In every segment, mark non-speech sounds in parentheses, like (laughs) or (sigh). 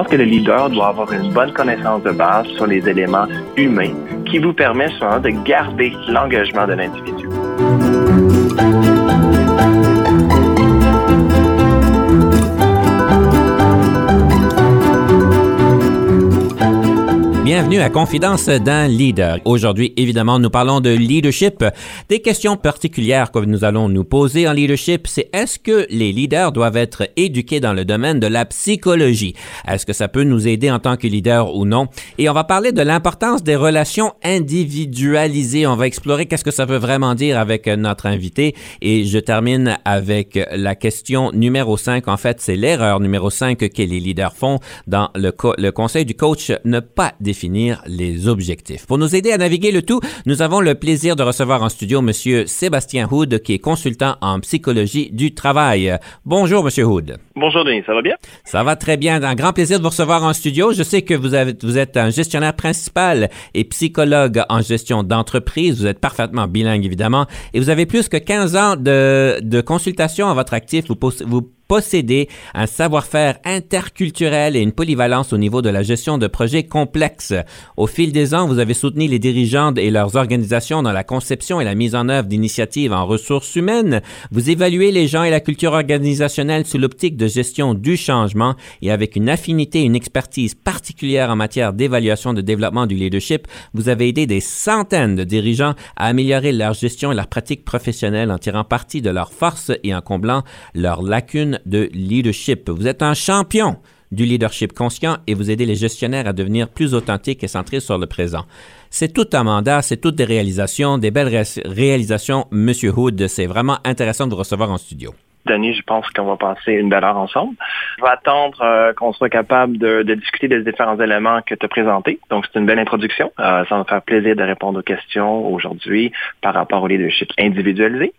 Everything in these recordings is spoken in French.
Pense que le leader doit avoir une bonne connaissance de base sur les éléments humains qui vous permet souvent de garder l'engagement de l'individu. Bienvenue à Confidence d'un leader. Aujourd'hui, évidemment, nous parlons de leadership. Des questions particulières que nous allons nous poser en leadership, c'est est-ce que les leaders doivent être éduqués dans le domaine de la psychologie? Est-ce que ça peut nous aider en tant que leader ou non? Et on va parler de l'importance des relations individualisées. On va explorer qu'est-ce que ça veut vraiment dire avec notre invité. Et je termine avec la question numéro 5. En fait, c'est l'erreur numéro 5 que les leaders font dans le, le conseil du coach, ne pas définir définir les objectifs. Pour nous aider à naviguer le tout, nous avons le plaisir de recevoir en studio Monsieur Sébastien Hood, qui est consultant en psychologie du travail. Bonjour, Monsieur Hood. Bonjour, Denis. Ça va bien? Ça va très bien. Un grand plaisir de vous recevoir en studio. Je sais que vous, avez, vous êtes un gestionnaire principal et psychologue en gestion d'entreprise. Vous êtes parfaitement bilingue, évidemment. Et vous avez plus que 15 ans de, de consultation à votre actif. Vous, vous posséder un savoir-faire interculturel et une polyvalence au niveau de la gestion de projets complexes. Au fil des ans, vous avez soutenu les dirigeants et leurs organisations dans la conception et la mise en œuvre d'initiatives en ressources humaines. Vous évaluez les gens et la culture organisationnelle sous l'optique de gestion du changement et avec une affinité et une expertise particulière en matière d'évaluation de développement du leadership, vous avez aidé des centaines de dirigeants à améliorer leur gestion et leur pratique professionnelle en tirant parti de leurs forces et en comblant leurs lacunes de leadership. Vous êtes un champion du leadership conscient et vous aidez les gestionnaires à devenir plus authentiques et centrés sur le présent. C'est tout un mandat, c'est toutes des réalisations, des belles réalisations, Monsieur Hood. C'est vraiment intéressant de vous recevoir en studio. Denis, je pense qu'on va passer une belle heure ensemble. Je vais attendre euh, qu'on soit capable de, discuter des différents éléments que tu as présentés. Donc, c'est une belle introduction. Euh, ça va me faire plaisir de répondre aux questions aujourd'hui par rapport au leadership individualisé.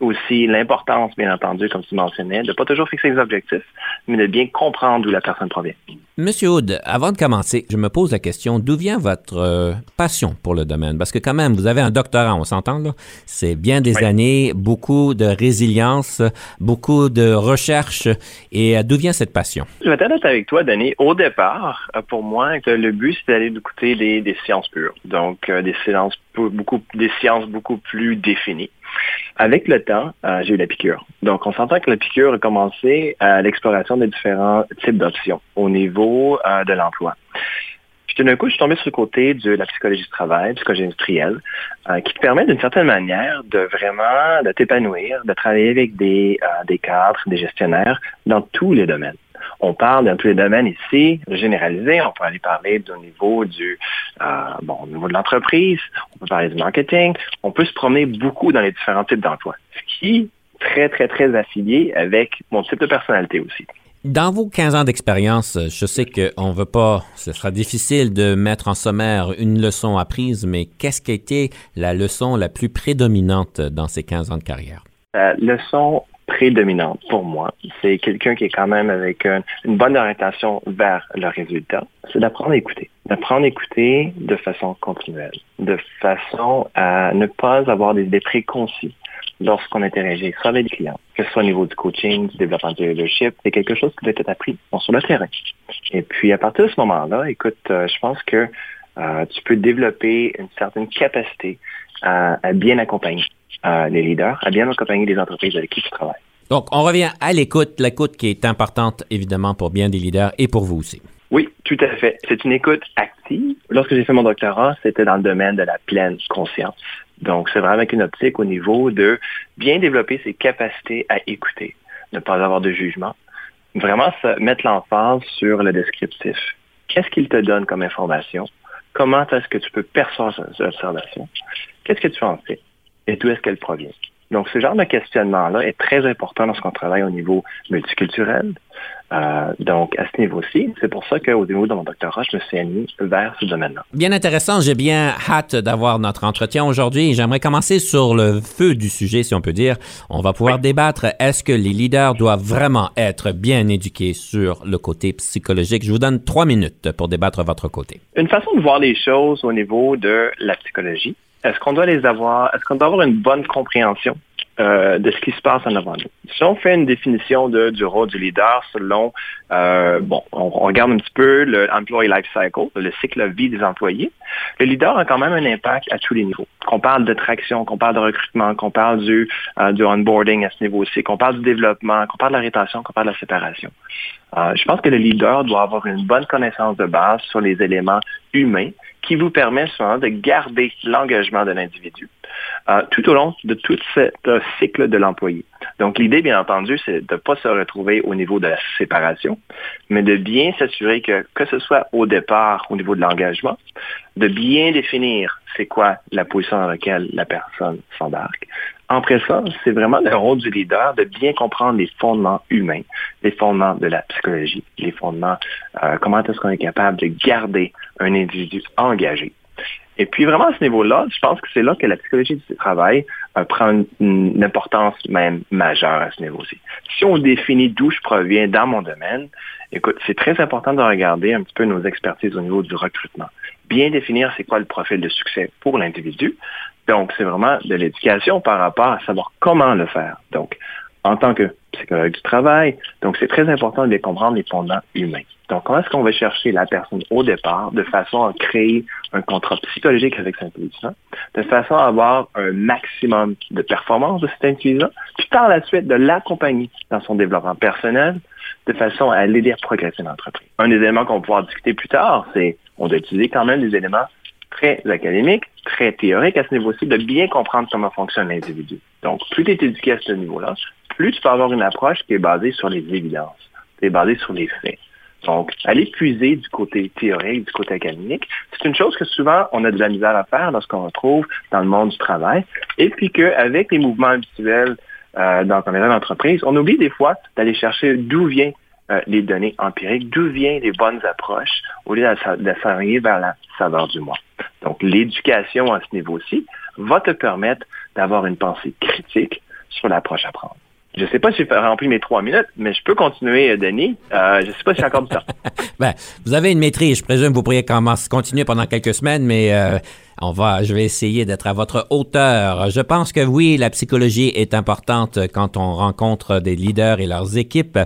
Aussi, l'importance, bien entendu, comme tu mentionnais, de ne pas toujours fixer des objectifs, mais de bien comprendre d'où la personne provient. Monsieur Hood, avant de commencer, je me pose la question, d'où vient votre euh, passion pour le domaine? Parce que quand même, vous avez un doctorat, on s'entend là? C'est bien des années, beaucoup de résilience, beaucoup de recherche. Et euh, d'où vient cette passion? Je vais être avec toi, Denis. Au départ, euh, pour moi, le but, c'était d'aller écouter des, sciences pures. Donc, des sciences beaucoup, des sciences beaucoup plus définies. Avec le temps, euh, j'ai eu la piqûre. Donc, on s'entend que la piqûre a commencé à l'exploration des différents types d'options au niveau euh, de l'emploi. Puis tout d'un coup, je suis tombé sur le côté de la psychologie du travail, psychologie industrielle, euh, qui te permet d'une certaine manière de vraiment de t'épanouir, de travailler avec des, des cadres, des gestionnaires dans tous les domaines. On parle dans tous les domaines ici, généralisé. On peut aller parler au niveau du, euh, bon, au niveau de l'entreprise. On peut parler du marketing. On peut se promener beaucoup dans les différents types d'emplois. Ce qui est très, très, très affilié avec mon type de personnalité aussi. Dans vos 15 ans d'expérience, je sais qu'on ne veut pas, ce sera difficile de mettre en sommaire une leçon apprise, mais qu'est-ce qui a été la leçon la plus prédominante dans ces 15 ans de carrière? La leçon prédominante pour moi, c'est quelqu'un qui est quand même avec une, bonne orientation vers le résultat, c'est d'apprendre à écouter. D'apprendre à écouter de façon continuelle, de façon à ne pas avoir des idées préconçues lorsqu'on interagit soit avec les clients, que ce soit au niveau du coaching, du développement du leadership, c'est quelque chose qui doit être appris sur le terrain. Et puis à partir de ce moment-là, écoute, euh, je pense que euh, tu peux développer une certaine capacité à bien accompagner euh, les leaders, à bien accompagner les entreprises avec qui tu travailles. Donc, on revient à l'écoute, l'écoute qui est importante évidemment pour bien des leaders et pour vous aussi. Oui, tout à fait. C'est une écoute active. Lorsque j'ai fait mon doctorat, c'était dans le domaine de la pleine conscience. Donc, c'est vraiment avec une optique au niveau de bien développer ses capacités à écouter, ne pas avoir de jugement. Vraiment mettre l'emphase sur le descriptif. Qu'est-ce qu'il te donne comme information? Comment est-ce que tu peux percevoir cette observation? Qu'est-ce que tu en sais? et d'où est-ce qu'elle provient? Donc, ce genre de questionnement-là est très important lorsqu'on travaille au niveau multiculturel, euh, donc, à ce niveau-ci, c'est pour ça qu'au niveau de mon doctorat, je me suis aligné vers ce domaine-là. Bien intéressant. J'ai bien hâte d'avoir notre entretien aujourd'hui. J'aimerais commencer sur le feu du sujet, si on peut dire. On va pouvoir débattre. Est-ce que les leaders doivent vraiment être bien éduqués sur le côté psychologique? Je vous donne trois minutes pour débattre votre côté. Une façon de voir les choses au niveau de la psychologie, est-ce qu'on doit les avoir, est-ce qu'on doit avoir une bonne compréhension euh, de ce qui se passe en avant nous? Si on fait une définition de, du rôle du leader selon, euh, bon, on, regarde un petit peu le employee life cycle, le cycle vie des employés, le leader a quand même un impact à tous les niveaux. Qu'on parle de traction, qu'on parle de recrutement, qu'on parle du, euh, du onboarding à ce niveau-ci, qu'on parle du développement, qu'on parle de la rétention, qu'on parle de la séparation. je pense que le leader doit avoir une bonne connaissance de base sur les éléments humains qui vous permet souvent de garder l'engagement de l'individu euh, tout au long de tout ce cycle de l'employé. Donc, l'idée, bien entendu, c'est de ne pas se retrouver au niveau de la séparation, mais de bien s'assurer que, que ce soit au départ, au niveau de l'engagement, de bien définir c'est quoi la position dans laquelle la personne s'embarque. Après ça, c'est vraiment le rôle du leader de bien comprendre les fondements humains, les fondements de la psychologie, les fondements, euh, comment est-ce qu'on est capable de garder un individu engagé. Et puis vraiment à ce niveau-là, je pense que c'est là que la psychologie du travail euh, prend une, importance même majeure à ce niveau-ci. Si on définit d'où je proviens dans mon domaine, écoute, c'est très important de regarder un petit peu nos expertises au niveau du recrutement. Bien définir c'est quoi le profil de succès pour l'individu. Donc, c'est vraiment de l'éducation par rapport à savoir comment le faire. Donc, en tant que psychologue du travail. Donc, c'est très important de comprendre les fondements humains. Donc, comment est-ce qu'on va chercher la personne au départ de façon à créer un contrat psychologique avec cet individu de façon à avoir un maximum de performance de cet individu puis par la suite de l'accompagner dans son développement personnel de façon à l'aider à progresser dans l'entreprise. Un des éléments qu'on pouvoir discuter plus tard, c'est on doit utiliser quand même des éléments très académiques, très théoriques à ce niveau-ci, de bien comprendre comment fonctionne l'individu. Donc, plus tu es éduqué à ce niveau-là, plus tu peux avoir une approche qui est basée sur les évidences, qui est basée sur les faits. Donc, aller puiser du côté théorique, du côté académique, c'est une chose que souvent on a de la misère à faire lorsqu'on retrouve dans le monde du travail. Et puis qu'avec les mouvements habituels euh, dans un d'entreprise, on oublie des fois d'aller chercher d'où viennent euh, les données empiriques, d'où viennent les bonnes approches, au lieu de s'arriver vers la saveur du mois. Donc, l'éducation à ce niveau-ci va te permettre d'avoir une pensée critique sur l'approche à prendre. Je sais pas si j'ai rempli mes trois minutes, mais je peux continuer, euh, Denis. Euh, je sais pas si j'ai encore du temps. (laughs) ben, vous avez une maîtrise. Je présume que vous pourriez commencer, continuer pendant quelques semaines, mais euh, on va, je vais essayer d'être à votre hauteur. Je pense que oui, la psychologie est importante quand on rencontre des leaders et leurs équipes.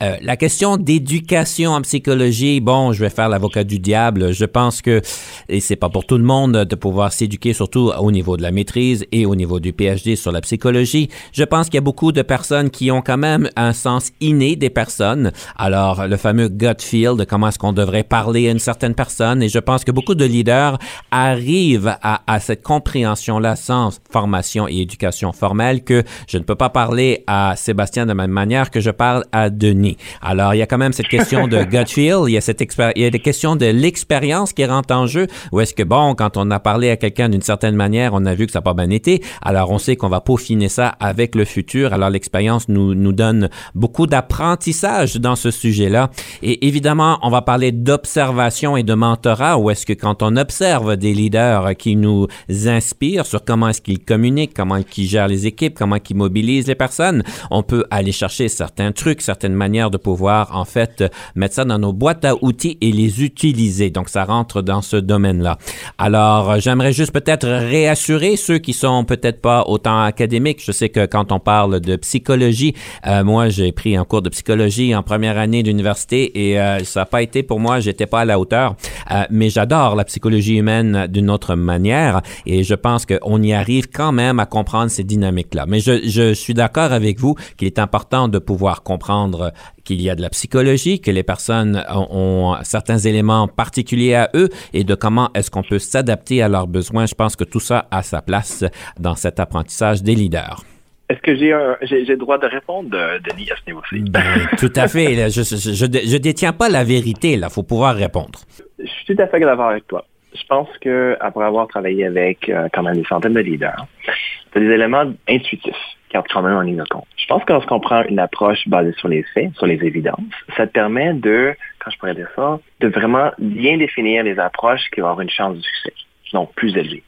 Euh, la question d'éducation en psychologie, bon, je vais faire l'avocat du diable. Je pense que, et c'est pas pour tout le monde de pouvoir s'éduquer, surtout au niveau de la maîtrise et au niveau du PhD sur la psychologie. Je pense qu'il y a beaucoup de personnes qui ont quand même un sens inné des personnes. Alors, le fameux gut feel de comment est-ce qu'on devrait parler à une certaine personne. Et je pense que beaucoup de leaders arrivent à, cette compréhension-là sans formation et éducation formelle que je ne peux pas parler à Sébastien de la même manière que je parle à Denis. Alors, il y a quand même cette question de (laughs) gut feel, il y a cette il y a des questions de l'expérience qui rentrent en jeu. Ou est-ce que, bon, quand on a parlé à quelqu'un d'une certaine manière, on a vu que ça n'a pas bien été, alors on sait qu'on va peaufiner ça avec le futur. Alors, l'expérience nous, nous donne beaucoup d'apprentissage dans ce sujet-là. Et évidemment, on va parler d'observation et de mentorat, ou est-ce que quand on observe des leaders, qui nous inspire sur comment est-ce qu'ils communiquent, comment ils gèrent les équipes, comment ils mobilisent les personnes. On peut aller chercher certains trucs, certaines manières de pouvoir en fait mettre ça dans nos boîtes à outils et les utiliser. Donc ça rentre dans ce domaine-là. Alors j'aimerais juste peut-être réassurer ceux qui sont peut-être pas autant académiques. Je sais que quand on parle de psychologie, euh, moi j'ai pris un cours de psychologie en première année d'université et euh, ça n'a pas été pour moi, j'étais pas à la hauteur. Euh, mais j'adore la psychologie humaine d'une autre manière. Et je pense qu'on y arrive quand même à comprendre ces dynamiques-là. Mais je suis d'accord avec vous qu'il est important de pouvoir comprendre qu'il y a de la psychologie, que les personnes ont, certains éléments particuliers à eux et de comment est-ce qu'on peut s'adapter à leurs besoins. Je pense que tout ça a sa place dans cet apprentissage des leaders. Est-ce que j'ai j'ai le droit de répondre, Denis, à ce niveau-ci? Ben, (laughs) tout à fait. Je, je, je, détiens pas la vérité. Il faut pouvoir répondre. Je suis tout à fait d'accord avec toi je pense que après avoir travaillé avec euh, quand même des centaines de leaders, c'est des éléments intuitifs qui entrent quand même en ligne de compte. Je pense que lorsqu'on prend une approche basée sur les faits, sur les évidences, ça te permet de, quand je pourrais dire ça, de vraiment bien définir les approches qui vont avoir une chance de succès, donc plus élevée.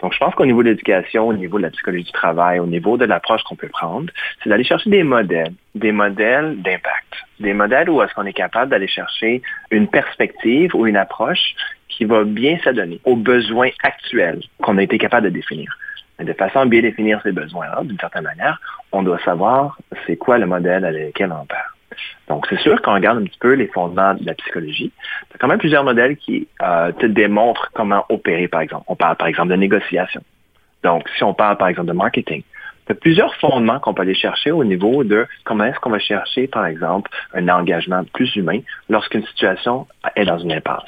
Donc, je pense qu'au niveau de l'éducation, au niveau de la psychologie du travail, au niveau de l'approche qu'on peut prendre, c'est d'aller chercher des modèles, des modèles d'impact, des modèles où est-ce qu'on est capable d'aller chercher une perspective ou une approche qui va bien s'adonner aux besoins actuels qu'on a été capable de définir. Mais de façon à bien définir ces besoins-là, d'une certaine manière, on doit savoir c'est quoi le modèle avec lequel on perd. Donc, c'est sûr qu'on regarde un petit peu les fondements de la psychologie. Il y a quand même plusieurs modèles qui euh, te démontrent comment opérer, par exemple. On parle, par exemple, de négociation. Donc, si on parle, par exemple, de marketing, il y a plusieurs fondements qu'on peut aller chercher au niveau de comment est-ce qu'on va chercher, par exemple, un engagement plus humain lorsqu'une situation est dans une impasse.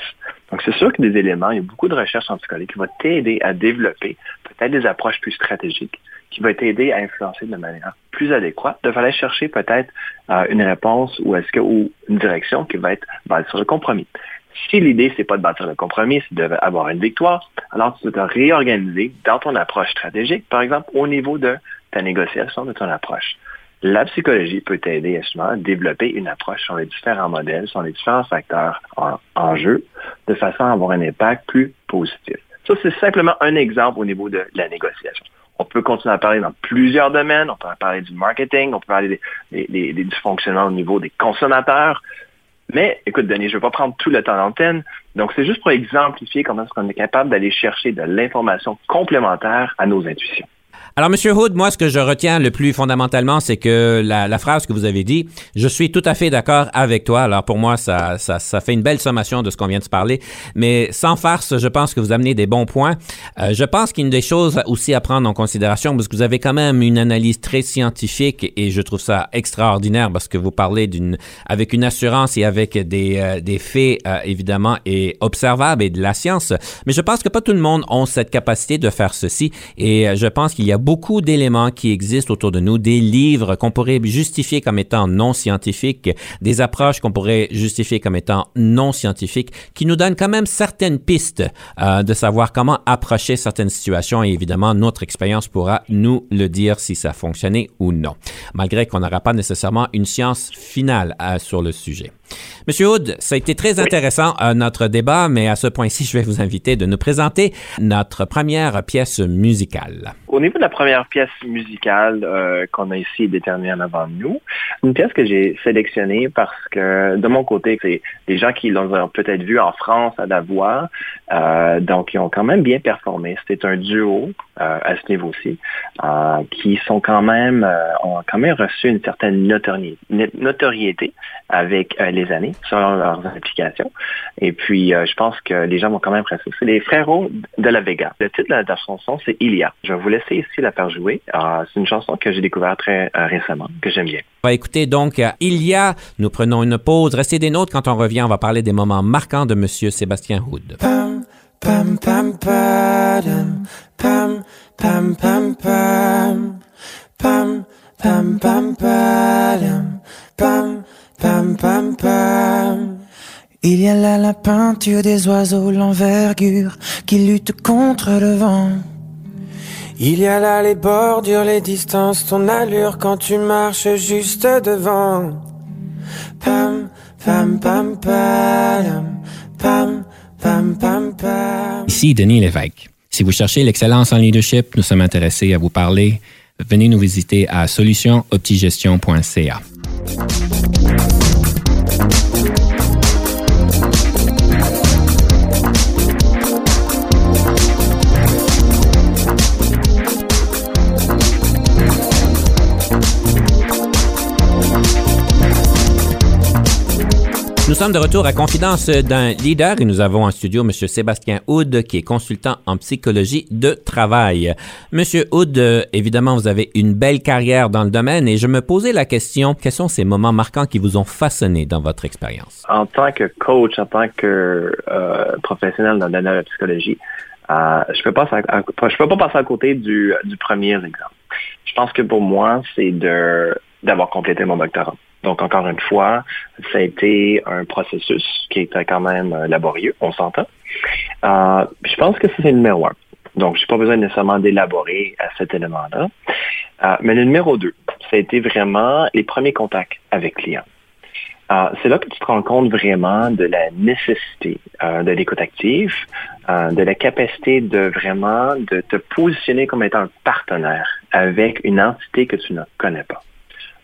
Donc, c'est sûr que des éléments, il y a beaucoup de recherches en psychologie qui vont t'aider à développer peut-être des approches plus stratégiques qui va t'aider à influencer de manière plus adéquate, de aller chercher peut-être euh, une réponse ou est-ce que ou une direction qui va être basée sur le compromis. Si l'idée, c'est pas de bâtir le compromis, c'est d'avoir une victoire, alors tu dois te réorganiser dans ton approche stratégique, par exemple, au niveau de ta négociation, de ton approche. La psychologie peut t'aider justement à développer une approche sur les différents modèles, sur les différents facteurs en, en jeu, de façon à avoir un impact plus positif. Ça, c'est simplement un exemple au niveau de la négociation. On peut continuer à parler dans plusieurs domaines. On peut parler du marketing, on peut parler des, des, du fonctionnement au niveau des consommateurs. Mais écoute, Denis, je ne vais pas prendre tout le temps d'antenne. Donc, c'est juste pour exemplifier comment est-ce qu'on est capable d'aller chercher de l'information complémentaire à nos intuitions. Alors, Monsieur Hood, moi, ce que je retiens le plus fondamentalement, c'est que la, la, phrase que vous avez dit, je suis tout à fait d'accord avec toi. Alors, pour moi, ça, ça, ça, fait une belle sommation de ce qu'on vient de se parler. Mais sans farce, je pense que vous amenez des bons points. Euh, je pense qu'il y a une des choses aussi à prendre en considération, parce que vous avez quand même une analyse très scientifique et je trouve ça extraordinaire parce que vous parlez d'une, avec une assurance et avec des, euh, des faits, euh, évidemment, et observables et de la science. Mais je pense que pas tout le monde a cette capacité de faire ceci et euh, je pense qu'il y a beaucoup d'éléments qui existent autour de nous, des livres qu'on pourrait justifier comme étant non scientifiques, des approches qu'on pourrait justifier comme étant non scientifiques, qui nous donnent quand même certaines pistes euh, de savoir comment approcher certaines situations et évidemment notre expérience pourra nous le dire si ça a fonctionné ou non, malgré qu'on n'aura pas nécessairement une science finale euh, sur le sujet. Monsieur Hood, ça a été très intéressant euh, notre débat, mais à ce point-ci, je vais vous inviter de nous présenter notre première pièce musicale. Au niveau de la première pièce musicale euh, qu'on a ici déterminée en avant de nous, une pièce que j'ai sélectionnée parce que de mon côté, c'est des gens qui l'ont peut-être vu en France à la voix, euh, donc ils ont quand même bien performé. C'était un duo euh, à ce niveau-ci qui sont quand même ont quand même reçu une certaine notoriété, notoriété avec les années selon leurs applications. Et puis je pense que les gens vont quand même apprécier. C'est les frérots de la Vega. Le titre de la chanson, c'est Ilia. Je vais vous laisser ici la faire jouer. c'est une chanson que j'ai découverte très récemment, que j'aime bien. On va écouter donc Ilia. Nous prenons une pause. Restez des nôtres. Quand on revient, on va parler des moments marquants de Monsieur Sébastien Houd. Pam pam pam pam pam pam pam pam pam pam pam pam pam pam Il y a là la peinture des oiseaux, l'envergure qui lutte contre le vent. Il y a là les bordures, les distances, ton allure quand tu marches juste devant. Pam, pam, pam, pam, pam, pam, pam, pam. Ici Denis Lévesque. Si vous cherchez l'excellence en leadership, nous sommes intéressés à vous parler. Venez nous visiter à solutionoptigestion.ca. Nous sommes de retour à Confidence d'un leader et nous avons en studio M. Sébastien Houd, qui est consultant en psychologie de travail. Monsieur Houd, évidemment, vous avez une belle carrière dans le domaine et je me posais la question, quels sont ces moments marquants qui vous ont façonné dans votre expérience? En tant que coach, en tant que euh, professionnel dans le domaine de la psychologie, euh, je pas je peux pas passer à côté du, premier exemple. Je pense que pour moi, c'est d'avoir complété mon doctorat. Donc, encore une fois, ça a été un processus qui était quand même euh, laborieux, on s'entend. je pense que c'est le numéro un. Donc, je n'ai pas besoin nécessairement d'élaborer à cet élément-là. mais le numéro deux, ça a été vraiment les premiers contacts avec clients. Ah, c'est là que tu te rends compte vraiment de la nécessité euh, de l'écoute active, euh, de la capacité de vraiment de te positionner comme étant un partenaire avec une entité que tu ne connais pas.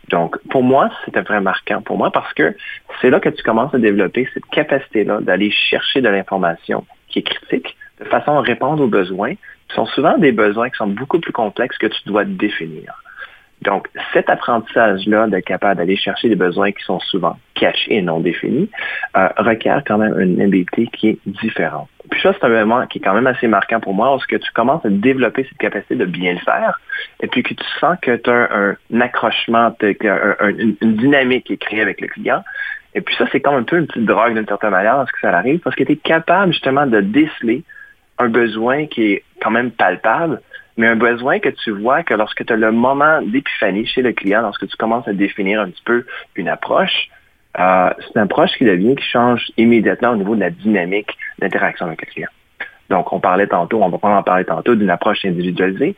Donc, pour moi, c'était vraiment marquant pour moi parce que c'est là que tu commences à développer cette capacité-là d'aller chercher de l'information qui est critique de façon à répondre aux besoins, qui sont souvent des besoins qui sont beaucoup plus complexes que tu dois définir. Donc, cet apprentissage-là d'être capable d'aller chercher des besoins qui sont souvent cachés et non définis euh, requiert quand même une habileté qui est différente. Puis ça, c'est un élément qui est quand même assez marquant pour moi, lorsque tu commences à développer cette capacité de bien le faire, et puis que tu sens que tu as un, accrochement, une, dynamique qui est créée avec le client. Et puis ça, c'est comme un peu une petite drogue d'une certaine manière lorsque ça arrive, parce que tu es capable justement de déceler un besoin qui est quand même palpable, mais un besoin que tu vois que lorsque tu as le moment d'épiphanie chez le client, lorsque tu commences à définir un petit peu une approche, euh, c'est une approche qui devient, qui change immédiatement au niveau de la dynamique d'interaction avec le client. Donc, on parlait tantôt, on va en parler tantôt, d'une approche individualisée.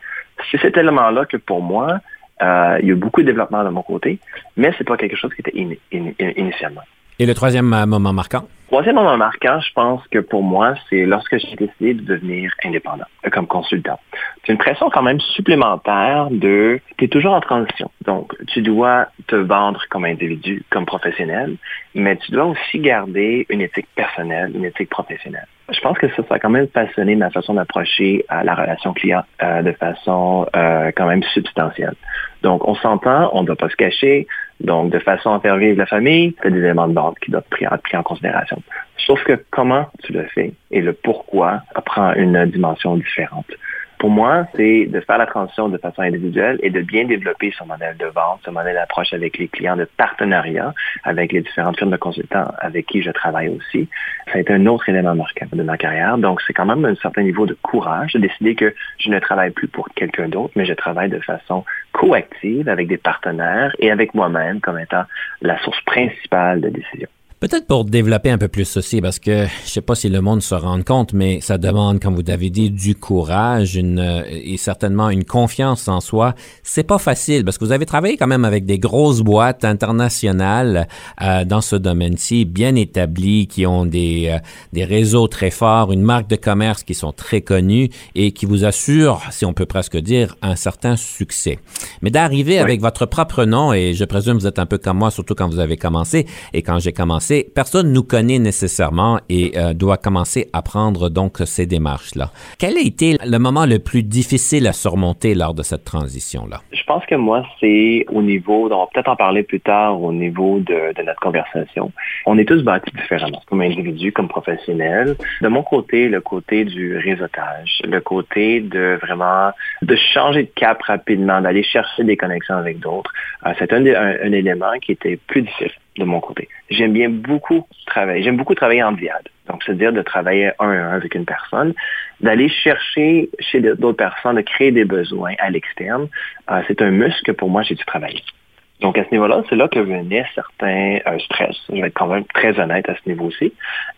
C'est cet élément-là que pour moi, euh, il y a beaucoup de développement de mon côté, mais c'est pas quelque chose qui était initialement. Et le troisième euh, moment marquant? Troisième moment marquant, je pense que pour moi, c'est lorsque j'ai décidé de devenir indépendant euh, comme consultant. C'est une pression quand même supplémentaire de, tu es toujours en transition. Donc, tu dois te vendre comme individu, comme professionnel, mais tu dois aussi garder une éthique personnelle, une éthique professionnelle. Je pense que ça, ça a quand même façonné ma façon d'approcher à la relation client euh, de façon quand même substantielle. Donc, on s'entend, on ne doit pas se cacher. Donc, de façon à faire vivre la famille, c'est des éléments de base qui doivent être pris en considération. Sauf que comment tu le fais et le pourquoi prend une dimension différente pour moi, c'est de faire la transition de façon individuelle et de bien développer son modèle de vente, son modèle d'approche avec les clients de partenariat, avec les différentes firmes de consultants avec qui je travaille aussi. Ça a été un autre élément marquant de ma carrière. Donc, c'est quand même un certain niveau de courage de décider que je ne travaille plus pour quelqu'un d'autre, mais je travaille de façon coactive avec des partenaires et avec moi-même comme étant la source principale de décision. Peut-être pour développer un peu plus ceci, parce que je sais pas si le monde se rend compte, mais ça demande, comme vous avez dit, du courage une, euh, et certainement une confiance en soi. C'est pas facile parce que vous avez travaillé quand même avec des grosses boîtes internationales euh, dans ce domaine-ci, bien établies, qui ont des, euh, des réseaux très forts, une marque de commerce qui sont très connues et qui vous assurent, si on peut presque dire, un certain succès. Mais d'arriver avec votre propre nom, et je présume vous êtes un peu comme moi, surtout quand vous avez commencé et quand j'ai commencé, personne nous connaît nécessairement et euh, doit commencer à prendre donc ces démarches-là. Quel a été le moment le plus difficile à surmonter lors de cette transition-là? Je pense que moi, c'est au niveau, on va peut-être en parler plus tard, au niveau de, notre conversation. On est tous bâtis différemment, comme individus, comme professionnels. De mon côté, le côté du réseautage, le côté de vraiment de changer de cap rapidement, d'aller chercher des connexions avec d'autres, euh, c'est un élément qui était plus difficile de mon côté. J'aime bien beaucoup travailler. J'aime beaucoup travailler en diade. Donc, c'est-à-dire de travailler un à un avec une personne, d'aller chercher chez d'autres personnes, de créer des besoins à l'externe. Euh, c'est un muscle que pour moi, j'ai dû travailler. Donc, à ce niveau-là, c'est là que venait certains euh, stress. Je vais être quand même très honnête à ce niveau-ci.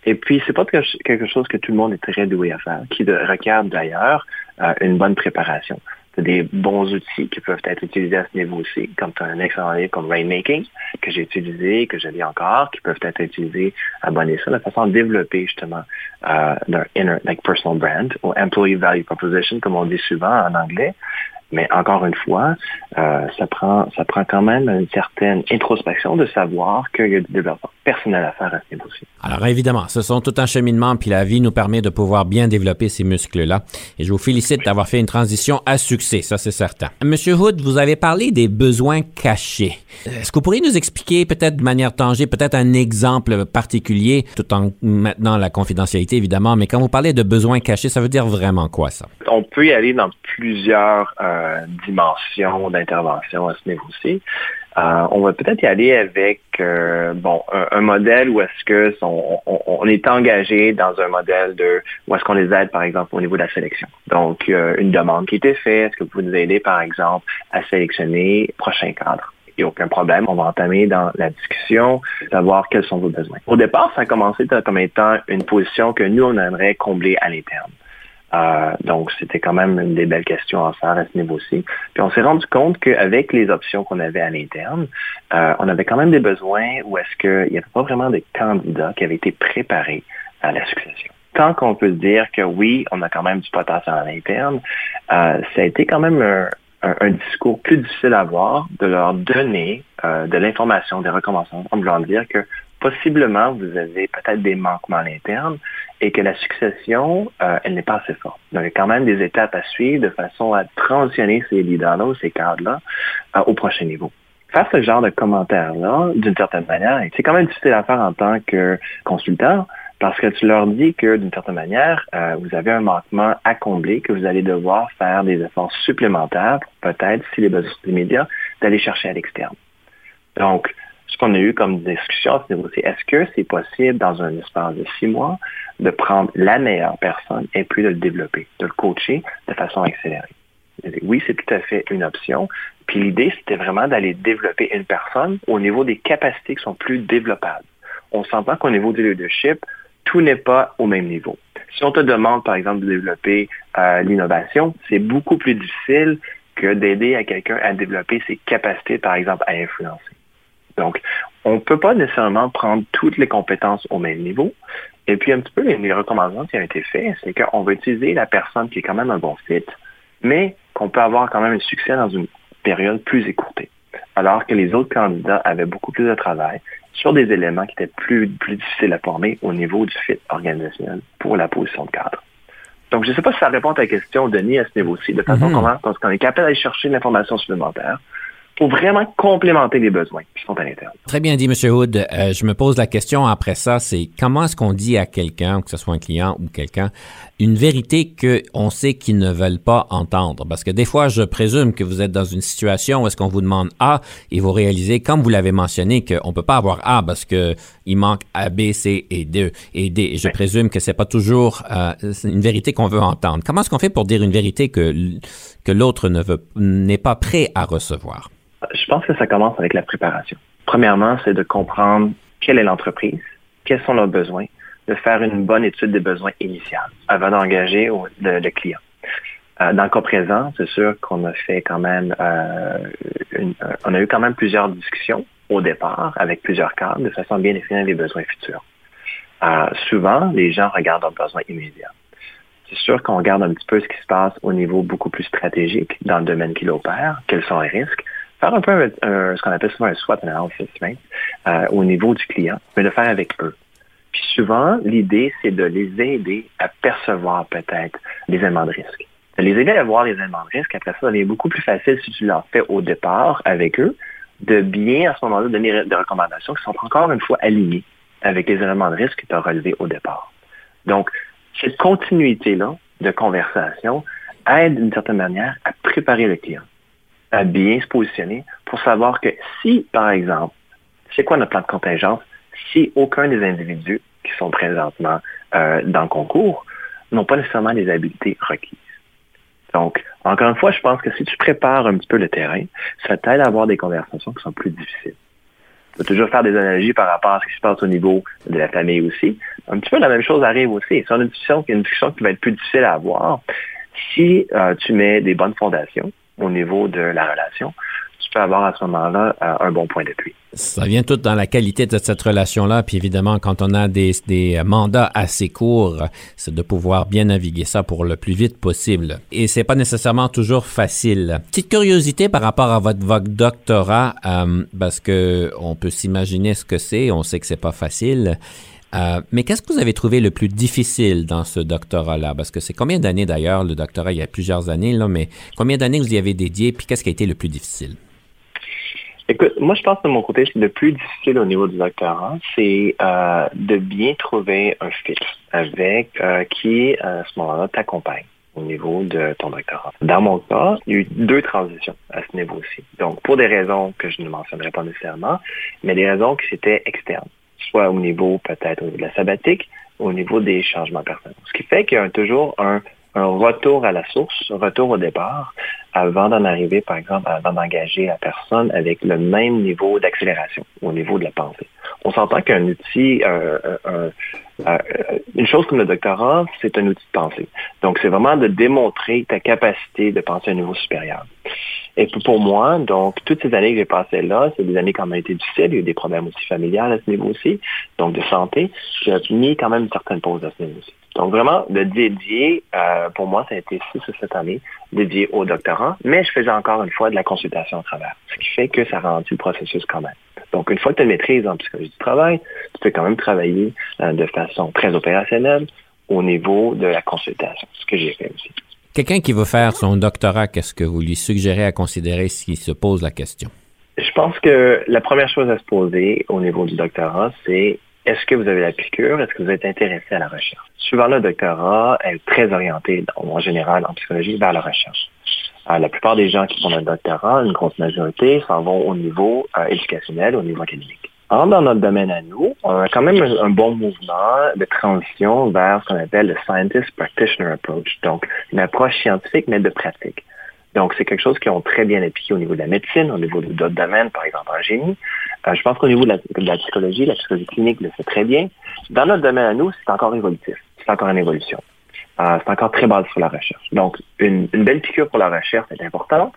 Et puis, c'est pas quelque chose que tout le monde est très doué à faire, qui requiert d'ailleurs euh, une bonne préparation des bons outils qui peuvent être utilisés à ce niveau aussi, comme un excellent livre comme Rainmaking, que j'ai utilisé, que je lis encore, qui peuvent être utilisés à bon escient, de façon à développer justement leur inner, like personal brand, ou employee value proposition, comme on dit souvent en anglais, mais encore une fois, euh, ça prend ça prend quand même une certaine introspection de savoir qu'il y a du développement personnel à faire à ce niveau-ci. Alors évidemment, ce sont tout un cheminement, puis la vie nous permet de pouvoir bien développer ces muscles-là. Et je vous félicite d'avoir fait une transition à succès, ça c'est certain. Monsieur Hood, vous avez parlé des besoins cachés. Est-ce que vous pourriez nous expliquer peut-être de manière tangible, peut-être un exemple particulier, tout en maintenant la confidentialité évidemment, mais quand vous parlez de besoins cachés, ça veut dire vraiment quoi ça? On peut y aller dans plusieurs euh, dimensions d'intervention à ce niveau-ci. Euh, on va peut-être y aller avec euh, bon un, modèle où est-ce que on, est engagé dans un modèle de où est-ce qu'on les aide par exemple au niveau de la sélection. Donc une demande qui était faite, est-ce que vous pouvez nous aider par exemple à sélectionner prochain cadre? Il n'y a aucun problème. On va entamer dans la discussion, savoir quels sont vos besoins. Au départ, ça a commencé comme étant une position que nous, on aimerait combler à l'interne. Euh, donc, c'était quand même une des belles questions à faire à ce niveau-ci. Puis on s'est rendu compte qu'avec les options qu'on avait à l'interne, euh, on avait quand même des besoins où est-ce qu'il n'y avait pas vraiment de candidats qui avaient été préparés à la succession. Tant qu'on peut dire que oui, on a quand même du potentiel à l'interne, euh, ça a été quand même un, discours plus difficile à avoir, de leur donner de l'information, des recommandations, en voulant dire que possiblement vous avez peut-être des manquements à l'interne et que la succession, euh, elle n'est pas assez forte. Donc, il y a quand même des étapes à suivre de façon à transitionner ces leaders-là ces cadres-là euh, au prochain niveau. Faire ce genre de commentaires-là, d'une certaine manière, c'est quand même difficile à faire en tant que consultant, parce que tu leur dis que d'une certaine manière, euh, vous avez un manquement à combler, que vous allez devoir faire des efforts supplémentaires peut-être, si les besoins sont immédiats, d'aller chercher à l'externe. Donc, ce qu'on a eu comme discussion à ce niveau, c'est est-ce que c'est possible dans un espace de six mois de prendre la meilleure personne et puis de le développer, de le coacher de façon accélérée? Oui, c'est tout à fait une option. Puis l'idée, c'était vraiment d'aller développer une personne au niveau des capacités qui sont plus développables. On s'entend qu'au niveau du leadership, tout n'est pas au même niveau. Si on te demande, par exemple, de développer euh, l'innovation, c'est beaucoup plus difficile que d'aider à quelqu'un à développer ses capacités, par exemple, à influencer. Donc, on ne peut pas nécessairement prendre toutes les compétences au même niveau. Et puis, un petit peu, les recommandations qui ont été faites, c'est qu'on va utiliser la personne qui est quand même un bon fit, mais qu'on peut avoir quand même un succès dans une période plus écourtée. Alors que les autres candidats avaient beaucoup plus de travail sur des éléments qui étaient plus, plus difficiles à former au niveau du fit organisationnel pour la position de cadre. Donc, je ne sais pas si ça répond à ta question, Denis, à ce niveau-ci, de façon mm-hmm. comment, qu'on est capable d'aller chercher une information supplémentaire pour vraiment complémenter les besoins qui sont à l'intérieur. Très bien dit, M. Hood. Euh, je me pose la question après ça, c'est comment est-ce qu'on dit à quelqu'un, que ce soit un client ou quelqu'un, une vérité qu'on sait qu'ils ne veulent pas entendre? Parce que des fois, je présume que vous êtes dans une situation où est-ce qu'on vous demande A et vous réalisez, comme vous l'avez mentionné, qu'on ne peut pas avoir A parce qu'il manque A, B, C et D. Et, D. et je présume que c'est pas toujours euh, une vérité qu'on veut entendre. Comment est-ce qu'on fait pour dire une vérité que, que l'autre n'est pas prêt à recevoir? Je pense que ça commence avec la préparation. Premièrement, c'est de comprendre quelle est l'entreprise, quels sont leurs besoins, de faire une bonne étude des besoins initiales avant d'engager le, client. Euh, dans le cas présent, c'est sûr qu'on a fait quand même, euh, euh, on a eu quand même plusieurs discussions au départ avec plusieurs cadres de façon à bien définir les besoins futurs. souvent, les gens regardent leurs besoins immédiats. C'est sûr qu'on regarde un petit peu ce qui se passe au niveau beaucoup plus stratégique dans le domaine qu'il opère, quels sont les risques, faire un peu ce qu'on appelle souvent un SWOT analysis euh, au niveau du client, mais le faire avec eux. Puis souvent, l'idée, c'est de les aider à percevoir peut-être les éléments de risque. De les aider à voir les éléments de risque, après ça, ça devient beaucoup plus facile si tu leur fais au départ avec eux, de bien à ce moment-là donner des recommandations qui sont encore une fois alignées avec les éléments de risque que tu as relevés au départ. Donc, cette continuité-là de conversation aide d'une certaine manière à préparer le client à bien se positionner pour savoir que si, par exemple, c'est quoi notre plan de contingence, si aucun des individus qui sont présentement euh, dans le concours n'ont pas nécessairement les habiletés requises. Donc, encore une fois, je pense que si tu prépares un petit peu le terrain, ça t'aide à avoir des conversations qui sont plus difficiles. Tu peux toujours faire des analogies par rapport à ce qui se passe au niveau de la famille aussi. Un petit peu la même chose arrive aussi. C'est une discussion, une discussion qui va être plus difficile à avoir. Si euh, tu mets des bonnes fondations, au niveau de la relation, tu peux avoir à ce moment-là euh, un bon point d'appui. Ça vient tout dans la qualité de cette relation-là. Puis évidemment, quand on a des, mandats assez courts, c'est de pouvoir bien naviguer ça pour le plus vite possible. Et c'est pas nécessairement toujours facile. Petite curiosité par rapport à votre, votre doctorat, euh, parce que on peut s'imaginer ce que c'est. On sait que c'est pas facile. Euh, mais qu'est-ce que vous avez trouvé le plus difficile dans ce doctorat-là? Parce que c'est combien d'années d'ailleurs, le doctorat, il y a plusieurs années, là, mais combien d'années vous y avez dédié, puis qu'est-ce qui a été le plus difficile? Écoute, moi, je pense de mon côté, le plus difficile au niveau du doctorat, c'est euh, de bien trouver un fit avec euh, qui, à ce moment-là, t'accompagne au niveau de ton doctorat. Dans mon cas, il y a eu deux transitions à ce niveau-ci. Donc, pour des raisons que je ne mentionnerai pas nécessairement, mais des raisons qui étaient externes soit au niveau peut-être de la sabbatique, au niveau des changements personnels. Ce qui fait qu'il y a toujours un retour à la source, un retour au départ, avant d'en arriver, par exemple, avant d'engager la personne avec le même niveau d'accélération au niveau de la pensée. On s'entend qu'un outil, euh, euh, euh, une chose comme le doctorat, c'est un outil de pensée. Donc, c'est vraiment de démontrer ta capacité de penser à un niveau supérieur. Et pour moi, donc, toutes ces années que j'ai passées là, c'est des années qui ont été difficiles. Il y a eu des problèmes aussi familiales à ce niveau aussi, donc de santé. J'ai mis quand même une certaine pause à ce niveau aussi. Donc vraiment, de dédier, euh, pour moi, ça a été six ou sept années dédié au doctorat, mais je faisais encore une fois de la consultation au travers, ce qui fait que ça rendu le processus quand même. Donc, une fois que tu maîtrises en psychologie du travail, tu peux quand même travailler euh, de façon très opérationnelle au niveau de la consultation, ce que j'ai fait aussi. Quelqu'un qui veut faire son doctorat, qu'est-ce que vous lui suggérez à considérer s'il se pose la question? Je pense que la première chose à se poser au niveau du doctorat, c'est est-ce que vous avez la piqûre? Est-ce que vous êtes intéressé à la recherche? Souvent, le doctorat est très orienté, en général, en psychologie, vers la recherche. Euh, la plupart des gens qui font un doctorat, une grosse majorité, s'en vont au niveau euh, éducationnel, au niveau académique. Or, dans notre domaine à nous, on a quand même un, bon mouvement de transition vers ce qu'on appelle le Scientist Practitioner Approach, donc une approche scientifique, mais de pratique. Donc, c'est quelque chose qui ont très bien appliqué au niveau de la médecine, au niveau d'autres domaines, par exemple en génie. Euh, je pense qu'au niveau de la, psychologie, la psychologie clinique le fait très bien. Dans notre domaine à nous, c'est encore évolutif. C'est encore une évolution. Euh, c'est encore très basé sur la recherche. Donc, une, belle piqûre pour la recherche est importante.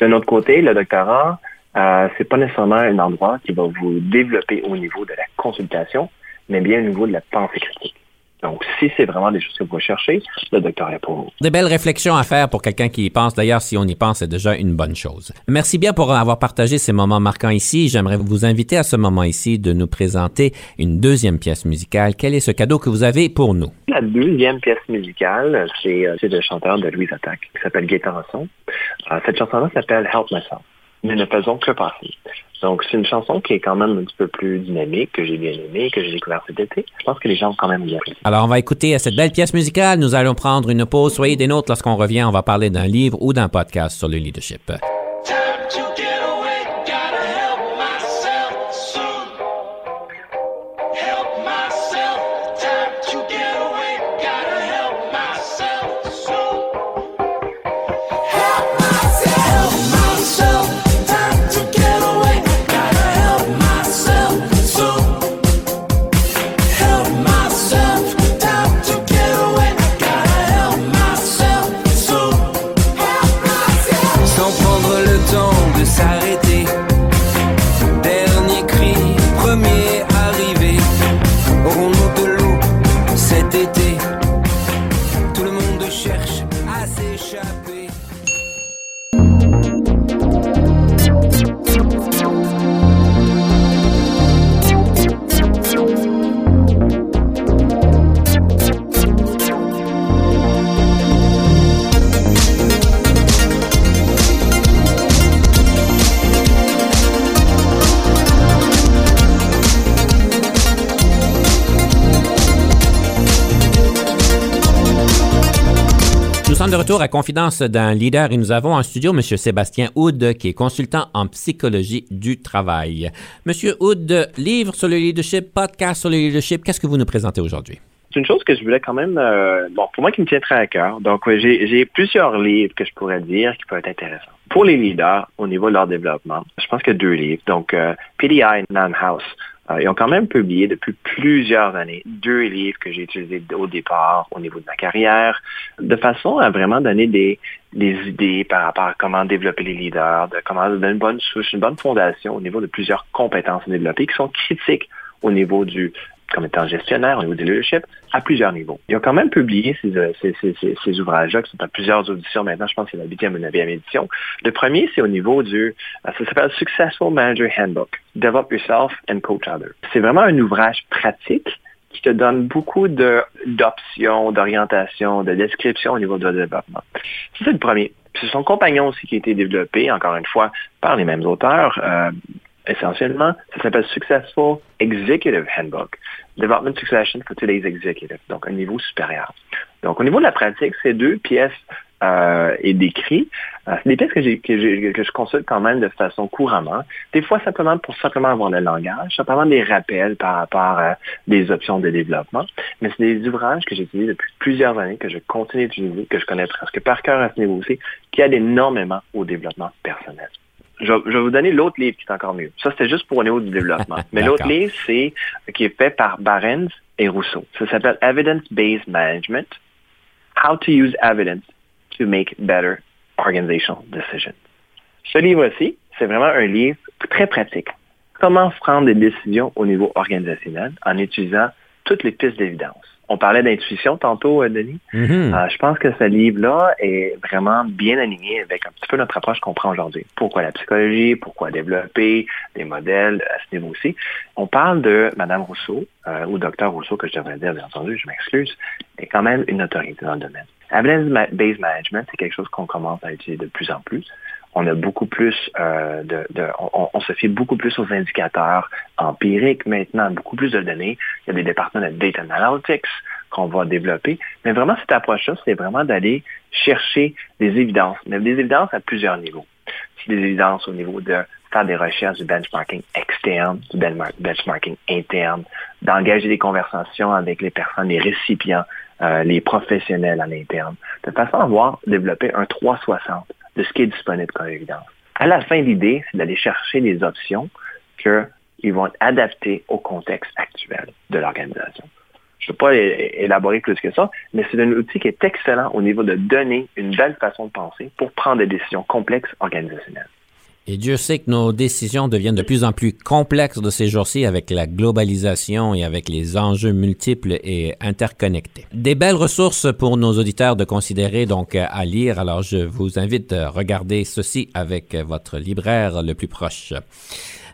D'un autre côté, le doctorat, euh, c'est pas nécessairement un endroit qui va vous développer au niveau de la consultation, mais bien au niveau de la pensée critique. Donc, si c'est vraiment des choses que vous recherchez, le docteur est pour vous. Des belles réflexions à faire pour quelqu'un qui y pense. D'ailleurs, si on y pense, c'est déjà une bonne chose. Merci bien pour avoir partagé ces moments marquants ici. J'aimerais vous inviter à ce moment ici de nous présenter une deuxième pièce musicale. Quel est ce cadeau que vous avez pour nous? La deuxième pièce musicale, c'est euh, le chanteur de Louise Attaque, qui s'appelle Gaëtan Rasson. Euh, cette chanson-là s'appelle Help Myself. Nous ne faisons que passer. Donc, c'est une chanson qui est quand même un petit peu plus dynamique, que j'ai bien aimée, que j'ai découvert cet été. Je pense que les gens ont quand même bien Alors, on va écouter cette belle pièce musicale. Nous allons prendre une pause. Soyez des nôtres. Lorsqu'on revient, on va parler d'un livre ou d'un podcast sur le leadership. Retour à Confidence d'un leader et nous avons en studio M. Sébastien Houd, qui est consultant en psychologie du travail. Monsieur Houd, livre sur le leadership, podcast sur le leadership, qu'est-ce que vous nous présentez aujourd'hui? C'est une chose que je voulais quand même, euh, bon, pour moi qui me tient très à cœur. Donc, j'ai plusieurs livres que je pourrais dire qui peuvent être intéressants. Pour les leaders, au niveau de leur développement, je pense qu'il y a deux livres. Donc, euh, PDI Nam House, ils ont quand même publié depuis plusieurs années deux livres que j'ai utilisés au départ au niveau de ma carrière, de façon à vraiment donner des, des idées par rapport à comment développer les leaders, de comment donner une bonne souche, une bonne fondation au niveau de plusieurs compétences développées qui sont critiques au niveau du comme étant gestionnaire au niveau du leadership à plusieurs niveaux. Ils ont quand même publié ces, euh, ouvrages-là qui sont à plusieurs auditions maintenant. Je pense que c'est la huitième ou neuvième édition. Le premier, c'est au niveau du, euh, ça s'appelle Successful Manager Handbook. Develop Yourself and Coach Others. C'est vraiment un ouvrage pratique qui te donne beaucoup d'options, d'orientation, de description au niveau de développement. c'est le premier. C'est son compagnon aussi qui a été développé, encore une fois, par les mêmes auteurs, euh, essentiellement. Ça s'appelle Successful Executive Handbook. Development Succession for Today's Executive, donc un niveau supérieur. Donc, au niveau de la pratique, c'est deux pièces euh, et décrits. Euh, des pistes que, que, que, je consulte quand même de façon couramment. Des fois, simplement pour simplement avoir le langage, simplement des rappels par rapport à des options de développement. Mais c'est des ouvrages que j'utilise depuis plusieurs années, que je continue d'utiliser, que je connais presque par cœur à ce niveau aussi, qui aident énormément au développement personnel. Je, vais vous donner l'autre livre qui est encore mieux. Ça, c'était juste pour au niveau du développement. (laughs) Mais l'autre livre, c'est qui est fait par Barens et Rousseau. Ça s'appelle Evidence-Based Management. How to use evidence to make better organizational decisions. Ce livre-ci, c'est vraiment un livre très pratique. Comment prendre des décisions au niveau organisationnel en utilisant toutes les pistes d'évidence. On parlait d'intuition tantôt, euh, Denis. Mm-hmm. Euh, je pense que ce livre-là est vraiment bien aligné avec un petit peu notre approche qu'on prend aujourd'hui. Pourquoi la psychologie, pourquoi développer des modèles à ce niveau-ci. On parle de Madame Rousseau, euh, ou Docteur Rousseau, que je devrais dire, bien entendu, je m'excuse, est quand même une autorité dans le domaine. Evidence-based management, c'est quelque chose qu'on commence à utiliser de plus en plus on a beaucoup plus euh, de, on, se fie beaucoup plus aux indicateurs empiriques maintenant, beaucoup plus de données. Il y a des départements de data analytics qu'on va développer. Mais vraiment, cette approche-là, c'est vraiment d'aller chercher des évidences, mais des évidences à plusieurs niveaux. C'est des évidences au niveau de faire des recherches du benchmarking externe, du benchmarking interne, d'engager des conversations avec les personnes, les récipients, euh, les professionnels à l'interne, de façon à avoir développé un 360 de ce qui est disponible comme évidence. À la fin, l'idée, c'est d'aller chercher des options qui vont être adaptées au contexte actuel de l'organisation. Je ne peux pas élaborer plus que ça, mais c'est un outil qui est excellent au niveau de donner une belle façon de penser pour prendre des décisions complexes organisationnelles. Et Dieu sait que nos décisions deviennent de plus en plus complexes de ces jours-ci avec la globalisation et avec les enjeux multiples et interconnectés. Des belles ressources pour nos auditeurs de considérer donc à lire. Alors je vous invite à regarder ceci avec votre libraire le plus proche.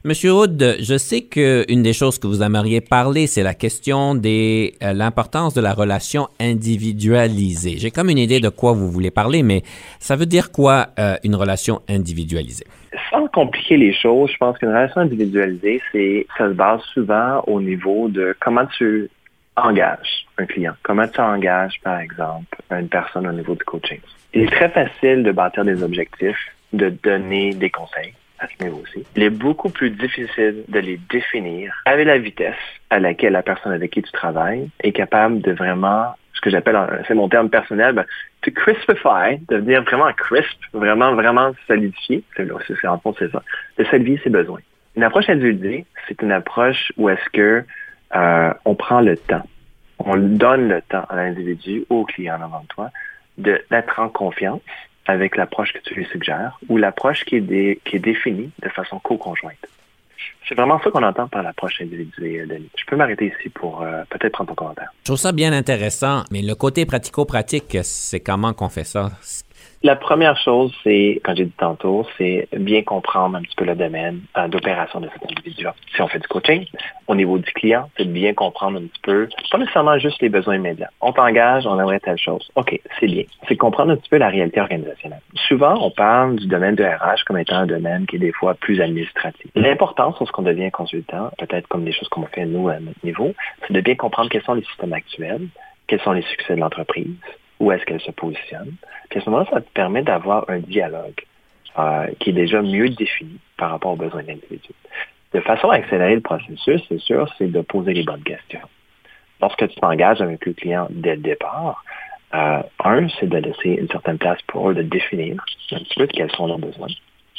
Monsieur Hood, je sais qu'une des choses que vous aimeriez parler, c'est la question de euh, l'importance de la relation individualisée. J'ai comme une idée de quoi vous voulez parler, mais ça veut dire quoi euh, une relation individualisée? Sans compliquer les choses, je pense qu'une relation individualisée, c'est ça se base souvent au niveau de comment tu engages un client, comment tu engages, par exemple, une personne au niveau du coaching. Il est très facile de bâtir des objectifs, de donner des conseils à ce niveau aussi. Il est beaucoup plus difficile de les définir avec la vitesse à laquelle la personne avec qui tu travailles est capable de vraiment, que j'appelle, c'est mon terme personnel, ben, to crispify, de devenir vraiment crisp, vraiment, vraiment solidifié. C'est, en fond, c'est ça. De solidifier ses besoins. Une approche individuelle, c'est une approche où est-ce que euh, on prend le temps. On donne le temps à l'individu, au client avant toi, d'être en confiance avec l'approche que tu lui suggères ou l'approche qui est définie de façon co-conjointe. C'est vraiment ça qu'on entend par l'approche individuelle, Denis. Je peux m'arrêter ici pour euh, peut-être prendre ton commentaire. Je trouve ça bien intéressant, mais le côté pratico-pratique, c'est comment qu'on fait ça? La première chose, c'est, quand j'ai dit tantôt, c'est bien comprendre un petit peu le domaine euh, d'opération de cet individu Si on fait du coaching, au niveau du client, c'est de bien comprendre un petit peu, pas nécessairement juste les besoins immédiats. On t'engage, on aimerait telle chose. OK, c'est bien. C'est comprendre un petit peu la réalité organisationnelle. Souvent, on parle du domaine de RH comme étant un domaine qui est des fois plus administratif. L'importance, lorsqu'on devient consultant, peut-être comme des choses qu'on fait nous à notre niveau, c'est de bien comprendre quels sont les systèmes actuels, quels sont les succès de l'entreprise, où est-ce qu'elle se positionne. Puis à ce moment-là, ça te permet d'avoir un dialogue euh, qui est déjà mieux défini par rapport aux besoins de l'individu. De façon à accélérer le processus, c'est sûr, c'est de poser les bonnes questions. Lorsque tu t'engages avec le client dès le départ, euh, un, c'est de laisser une certaine place pour eux de définir un petit peu quels sont leurs besoins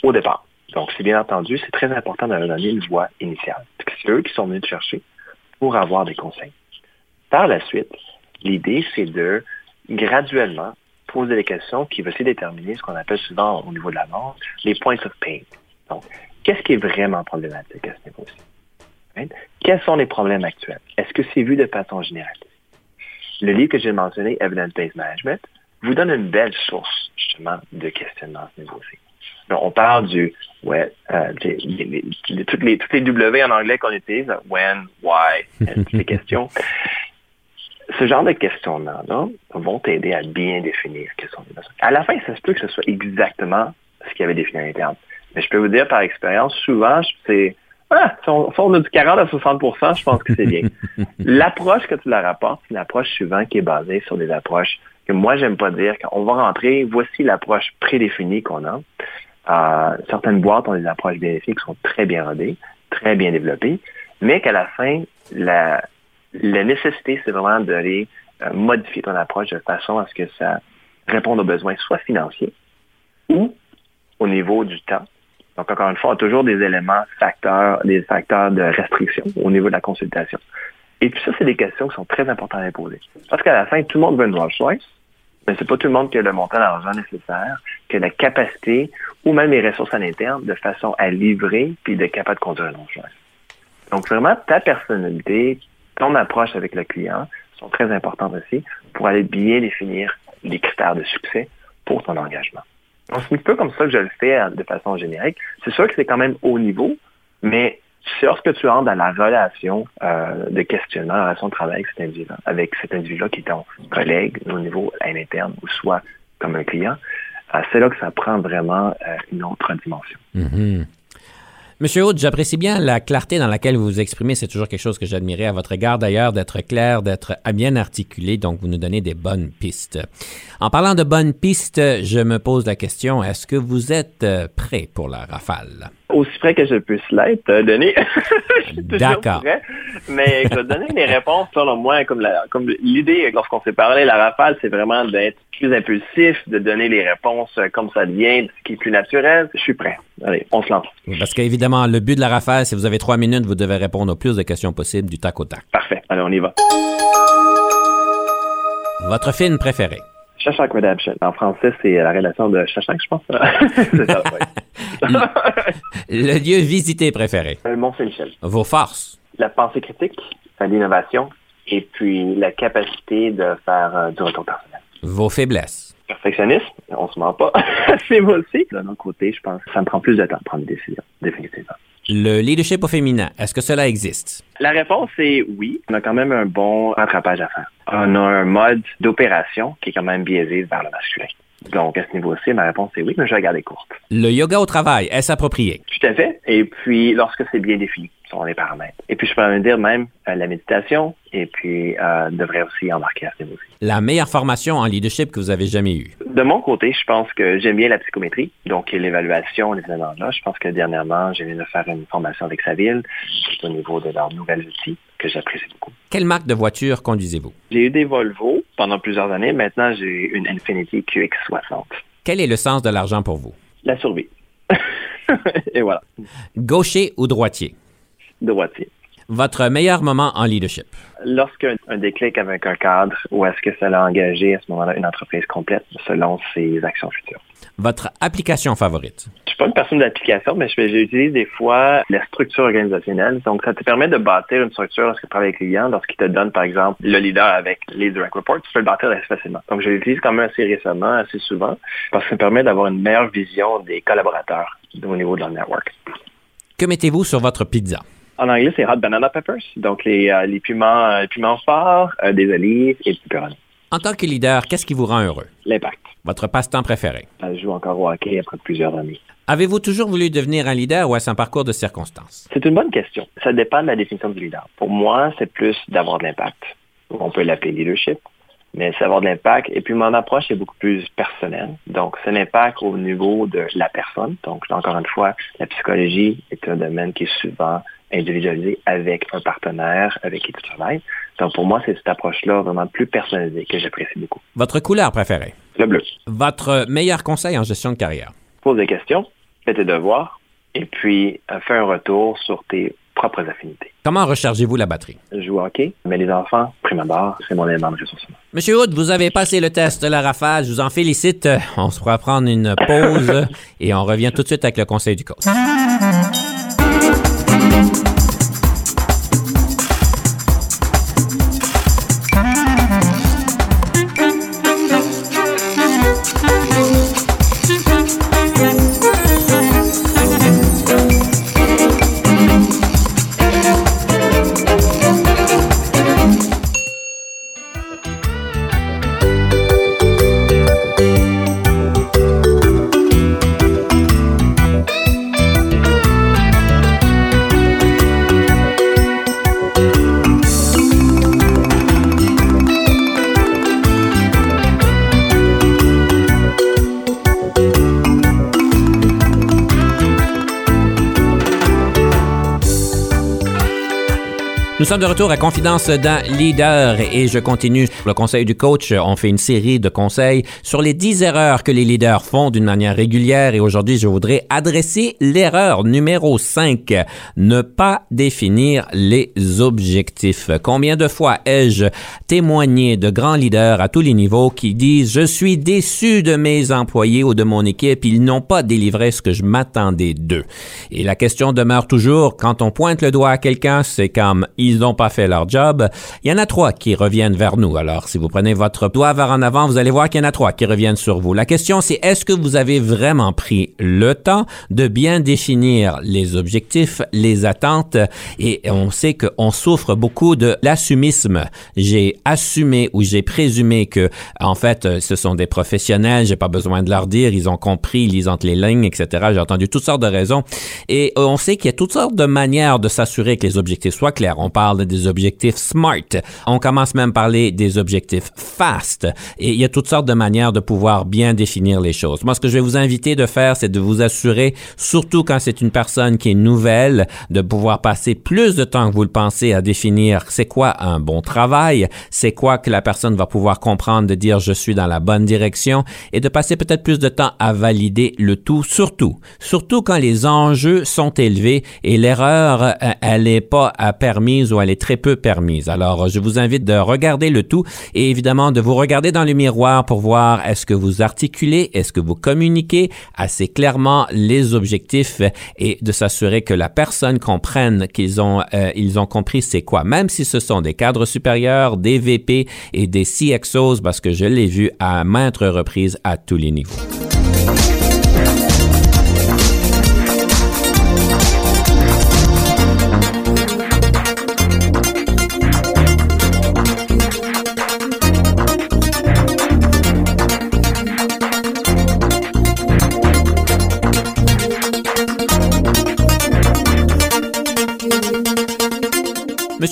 au départ. Donc, c'est bien entendu, c'est très important de leur donner une voix initiale. C'est eux qui sont venus te chercher pour avoir des conseils. Par la suite, l'idée, c'est de graduellement poser des questions qui essayer de déterminer ce qu'on appelle souvent au niveau de la vente les points of pain. Donc, qu'est-ce qui est vraiment problématique à ce niveau-ci? Quels sont les problèmes actuels? Est-ce que c'est vu de façon générale? Le livre que j'ai mentionné, Evidence-Based Management, vous donne une belle source, justement, de questionnement à ce niveau-ci. on parle du, ouais, euh, toutes, les, toutes les W en anglais qu'on utilise, when, why, toutes les questions (laughs) ce genre de questions-là vont t'aider à bien définir quels sont les besoins. À la fin, ça se peut que ce soit exactement ce qu'il y avait défini à l'interne. Mais je peux vous dire par expérience, souvent, c'est ah, si on, a du 40 à 60% je pense que c'est bien. (laughs) L'approche que tu la rapportes, c'est une approche souvent qui est basée sur des approches que moi, j'aime pas dire. Quand va rentrer, voici l'approche prédéfinie qu'on a. Euh, certaines boîtes ont des approches bénéfiques qui sont très bien rodées, très bien développées, mais qu'à la fin, la, la nécessité, c'est vraiment d'aller euh, modifier ton approche de façon à ce que ça réponde aux besoins soit financiers ou au niveau du temps. Donc, encore une fois, on a toujours des éléments facteurs, des facteurs de restriction au niveau de la consultation. Et puis ça, c'est des questions qui sont très importantes à poser. Parce qu'à la fin, tout le monde veut une Rolls-Royce, mais c'est pas tout le monde qui a le montant d'argent nécessaire, qui a la capacité ou même les ressources à l'interne de façon à livrer puis de capable de conduire un Rolls-Royce. Donc, vraiment, ta personnalité, ton approche avec le client sont très importantes aussi pour aller bien définir les critères de succès pour ton engagement. Donc, c'est un peu comme ça que je le fais euh, de façon générique. C'est sûr que c'est quand même haut niveau, mais lorsque tu entres dans la relation euh, de questionnement, la relation de travail avec cet individu, avec cet individu-là qui est ton collègue au niveau à l'interne ou soit comme un client, euh, c'est là que ça prend vraiment une autre dimension. Mm-hmm. Monsieur Haute, j'apprécie bien la clarté dans laquelle vous vous exprimez. C'est toujours quelque chose que j'admirais à votre égard, d'ailleurs, d'être clair, d'être bien articulé. Donc, vous nous donnez des bonnes pistes. En parlant de bonnes pistes, je me pose la question, est-ce que vous êtes euh, prêt pour la rafale? aussi près que je puisse l'être, euh, Denis. (laughs) D'accord. Mais je vais donner les réponses, selon moi, comme comme l'idée, lorsqu'on s'est parlé, la rafale, c'est vraiment d'être plus impulsif, de donner les réponses euh, comme ça vient, ce qui est plus naturel. Je suis prêt. Allez, on se lance. Parce qu'évidemment, le but de la rafale, si vous avez trois minutes, vous devez répondre au plus de questions possibles du tac au tac. Parfait. Allez, on y va. Votre film préféré? Shawshank Redemption. En français, c'est la relation de Shawshank, je pense. (laughs) (laughs) c'est ça, Le lieu visité préféré? Le (laughs) Mont-Saint-Michel. Vos forces? La pensée critique, l'innovation et puis la capacité de faire euh, du retour personnel. Vos faiblesses? Perfectionniste, on se ment pas. (laughs) c'est moi aussi. D'un autre côté, je pense que ça me prend plus de temps de prendre des décisions, définitivement. Le leadership au féminin, est-ce que cela existe? La réponse est oui. On a quand même un bon rattrapage à faire. On a un mode d'opération qui est quand même biaisé vers le masculin. Donc, à ce niveau-ci, ma réponse est oui, mais je vais garder courte. Le yoga au travail, est-ce approprié? Tout à fait. Et puis, lorsque c'est bien défini sont les paramètres. Et puis, je peux même dire même euh, la méditation, et puis euh, devrait aussi embarquer à ce niveau-ci. La meilleure formation en leadership que vous avez jamais eue? De mon côté, je pense que j'aime bien la psychométrie, donc l'évaluation, les éléments-là. Je pense que dernièrement, j'ai venu de faire une formation avec Saville au niveau de leurs nouvelles outils que j'apprécie beaucoup. Quelle marque de voiture conduisez-vous? J'ai eu des Volvo pendant plusieurs années. Maintenant, j'ai une Infiniti QX60. Quel est le sens de l'argent pour vous? La survie. (laughs) et voilà. Gaucher ou droitier? Droitier. Votre meilleur moment en leadership? Lorsqu'un un déclic avec un cadre, ou est-ce que ça a engagé à ce moment-là une entreprise complète selon ses actions futures? Votre application favorite? Je suis pas une personne d'application, mais j'utilise des fois la structure organisationnelle. Donc, ça te permet de bâtir une structure lorsque tu travailles avec les clients, lorsqu'ils te donnent, par exemple, le leader avec les direct reports, tu peux le bâtir assez facilement. Donc, je l'utilise quand même assez récemment, assez souvent, parce que ça me permet d'avoir une meilleure vision des collaborateurs au niveau de leur network. Que mettez-vous sur votre pizza? En anglais, c'est hot banana peppers, donc les, euh, les piments, euh, piments forts, euh, des olives et du pepperoni. En tant que leader, qu'est-ce qui vous rend heureux? L'impact. Votre passe-temps préféré? Je joue encore au hockey après plusieurs années. Avez-vous toujours voulu devenir un leader ou est-ce un parcours de circonstances? C'est une bonne question. Ça dépend de la définition du leader. Pour moi, c'est plus d'avoir de l'impact. On peut l'appeler leadership, mais c'est avoir de l'impact. Et puis mon approche est beaucoup plus personnelle. Donc, c'est l'impact au niveau de la personne. Donc, encore une fois, la psychologie est un domaine qui est souvent individualisé avec un partenaire avec qui tu travailles. Donc, pour moi, c'est cette approche-là vraiment plus personnalisée que j'apprécie beaucoup. Votre couleur préférée? Le bleu. Votre meilleur conseil en gestion de carrière? Pose des questions, fais tes devoirs, et puis euh, fais un retour sur tes propres affinités. Comment rechargez-vous la batterie? Je joue au hockey, mais les enfants, prime abord, c'est mon élément de ressourcement. Monsieur Hood, vous avez passé le test de la rafale. Je vous en félicite. On se pourra prendre une pause (laughs) et on revient tout de suite avec le conseil du coach. De retour à Confidence d'un leader et je continue le conseil du coach. On fait une série de conseils sur les 10 erreurs que les leaders font d'une manière régulière et aujourd'hui, je voudrais adresser l'erreur numéro 5. Ne pas définir les objectifs. Combien de fois ai-je témoigné de grands leaders à tous les niveaux qui disent je suis déçu de mes employés ou de mon équipe, ils n'ont pas délivré ce que je m'attendais d'eux. Et la question demeure toujours quand on pointe le doigt à quelqu'un, c'est comme ils n'ont pas fait leur job. Il y en a trois qui reviennent vers nous. Alors, si vous prenez votre doigt vers en avant, vous allez voir qu'il y en a trois qui reviennent sur vous. La question, c'est est-ce que vous avez vraiment pris le temps de bien définir les objectifs, les attentes? Et on sait qu'on souffre beaucoup de l'assumisme. J'ai assumé ou j'ai présumé que, en fait, ce sont des professionnels, j'ai pas besoin de leur dire, ils ont compris, ils lisent entre les lignes, etc. J'ai entendu toutes sortes de raisons. Et on sait qu'il y a toutes sortes de manières de s'assurer que les objectifs soient clairs. On parle des objectifs SMART. On commence même à parler des objectifs FAST. Et il y a toutes sortes de manières de pouvoir bien définir les choses. Moi, ce que je vais vous inviter de faire, c'est de vous assurer, surtout quand c'est une personne qui est nouvelle, de pouvoir passer plus de temps que vous le pensez à définir c'est quoi un bon travail, c'est quoi que la personne va pouvoir comprendre de dire je suis dans la bonne direction et de passer peut-être plus de temps à valider le tout, surtout, surtout quand les enjeux sont élevés et l'erreur, euh, elle n'est pas permise ou elle est très peu permise. Alors, je vous invite de regarder le tout et évidemment de vous regarder dans le miroir pour voir est-ce que vous articulez, est-ce que vous communiquez assez clairement les objectifs et de s'assurer que la personne comprenne qu'ils ont, euh, compris c'est quoi. Même si ce sont des cadres supérieurs, des VP et des CXOs, parce que je l'ai vu à maintes reprises à tous les niveaux.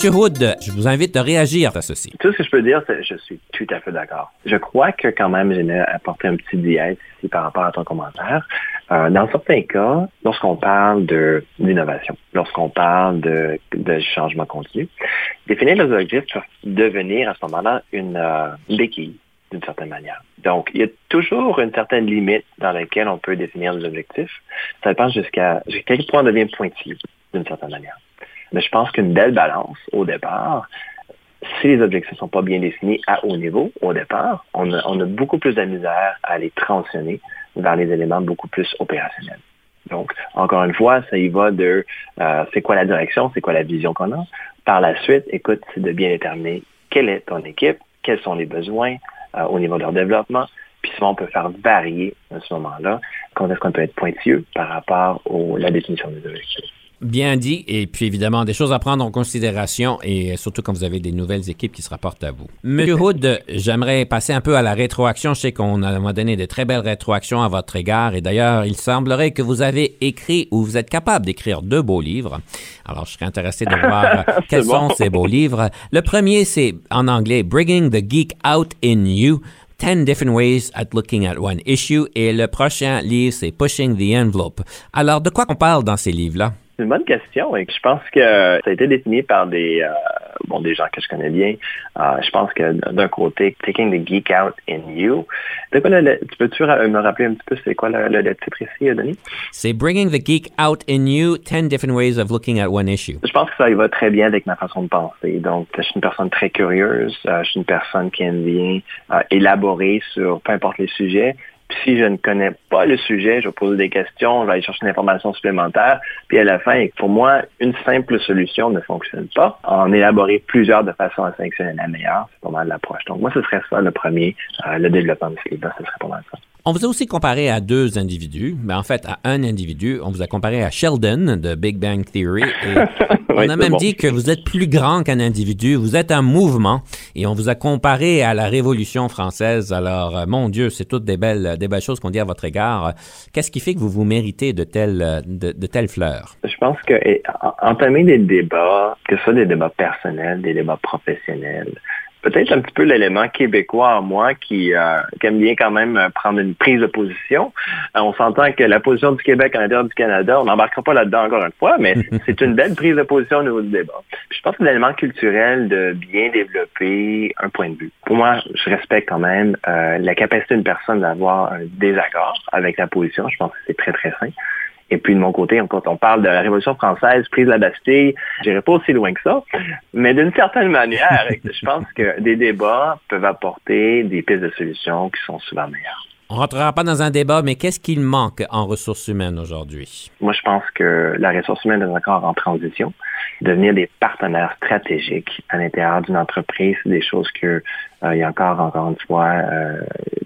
Monsieur Hood, je vous invite à réagir à ceci. Tout ce que je peux dire, c'est que je suis tout à fait d'accord. Je crois que quand même, j'ai apporté un petit diète ici par rapport à ton commentaire. Euh, dans certains cas, lorsqu'on parle de d'innovation, lorsqu'on parle de, changement continu, définir les objectifs peut devenir à ce moment-là une euh, béquille d'une certaine manière. Donc, il y a toujours une certaine limite dans laquelle on peut définir les objectifs. Ça dépend jusqu'à jusqu'à quel point on devient pointilleux d'une certaine manière. Mais je pense qu'une belle balance au départ, si les objectifs ne sont pas bien définis à haut niveau au départ, on a, beaucoup plus de misère à les transitionner vers les éléments beaucoup plus opérationnels. Donc, encore une fois, ça y va de euh, c'est quoi la direction, c'est quoi la vision qu'on a. Par la suite, écoute, c'est de bien déterminer quelle est ton équipe, quels sont les besoins euh, au niveau de leur développement, puis souvent on peut faire varier à ce moment-là quand est-ce qu'on peut être pointilleux par rapport à la définition des objectifs. Bien dit, et puis évidemment, des choses à prendre en considération, et surtout quand vous avez des nouvelles équipes qui se rapportent à vous. Monsieur Hood, j'aimerais passer un peu à la rétroaction. Je sais qu'on a donné de très belles rétroactions à votre égard, et d'ailleurs, il semblerait que vous avez écrit ou vous êtes capable d'écrire deux beaux livres. Alors, je serais intéressé de voir (laughs) quels sont ces beaux livres. Le premier, c'est en anglais, Bringing the Geek Out in You. 10 different ways at looking at one issue. Et le prochain livre, c'est Pushing the Envelope. Alors, de quoi on parle dans ces livres-là? C'est une bonne question et je pense que ça a été défini par des, euh, bon, des gens que je connais bien. Euh, je pense que d'un côté, Taking the Geek Out in You. tu peux-tu me rappeler un petit peu c'est quoi le, titre ici, Denis? C'est Bringing the Geek Out in You, 10 different ways of looking at one issue. Je pense que ça y va très bien avec ma façon de penser. Donc, je suis une personne très curieuse. Euh, je suis une personne qui aime bien élaborer sur peu importe les sujets si je ne connais pas le sujet, je vais poser des questions, je vais aller chercher une information supplémentaire. Puis à la fin, pour moi, une simple solution ne fonctionne pas. En élaborer plusieurs de façon à sélectionner la meilleure, c'est pas mal l'approche. Donc moi, ce serait ça le premier, euh, le développement de ce livre ce serait pas mal ça. On vous a aussi comparé à deux individus, mais en fait à un individu. On vous a comparé à Sheldon de Big Bang Theory. Et (laughs) on a même dit que vous êtes plus grand qu'un individu, vous êtes un mouvement. Et on vous a comparé à la Révolution française. Alors, euh, mon Dieu, c'est toutes des belles, des belles choses qu'on dit à votre égard. Qu'est-ce qui fait que vous vous méritez de telles, de, de telles fleurs? Je pense que entamer des débats, que ce soit des débats personnels, des débats professionnels, peut-être un petit peu l'élément québécois en moi qui, euh, aime bien quand même euh, prendre une prise de position. Euh, on s'entend que la position du Québec à l'intérieur du Canada, on n'embarquera pas là-dedans encore une fois, mais (laughs) c'est une belle prise de position au niveau du débat. je pense que l'élément culturel de bien développer un point de vue. Pour moi, je respecte quand même la capacité d'une personne d'avoir un désaccord avec la position. Je pense que c'est très, très sain. Et puis de mon côté, quand on parle de la Révolution française, prise de la Bastille, j'irai pas aussi loin que ça. Mais d'une certaine manière, (laughs) je pense que des débats peuvent apporter des pistes de solutions qui sont souvent meilleures. On rentrera pas dans un débat, mais qu'est-ce qu'il manque en ressources humaines aujourd'hui? Moi, je pense que la ressource humaine est encore en transition. Devenir des partenaires stratégiques à l'intérieur d'une entreprise, c'est des choses que euh, il y a encore, encore une fois, euh,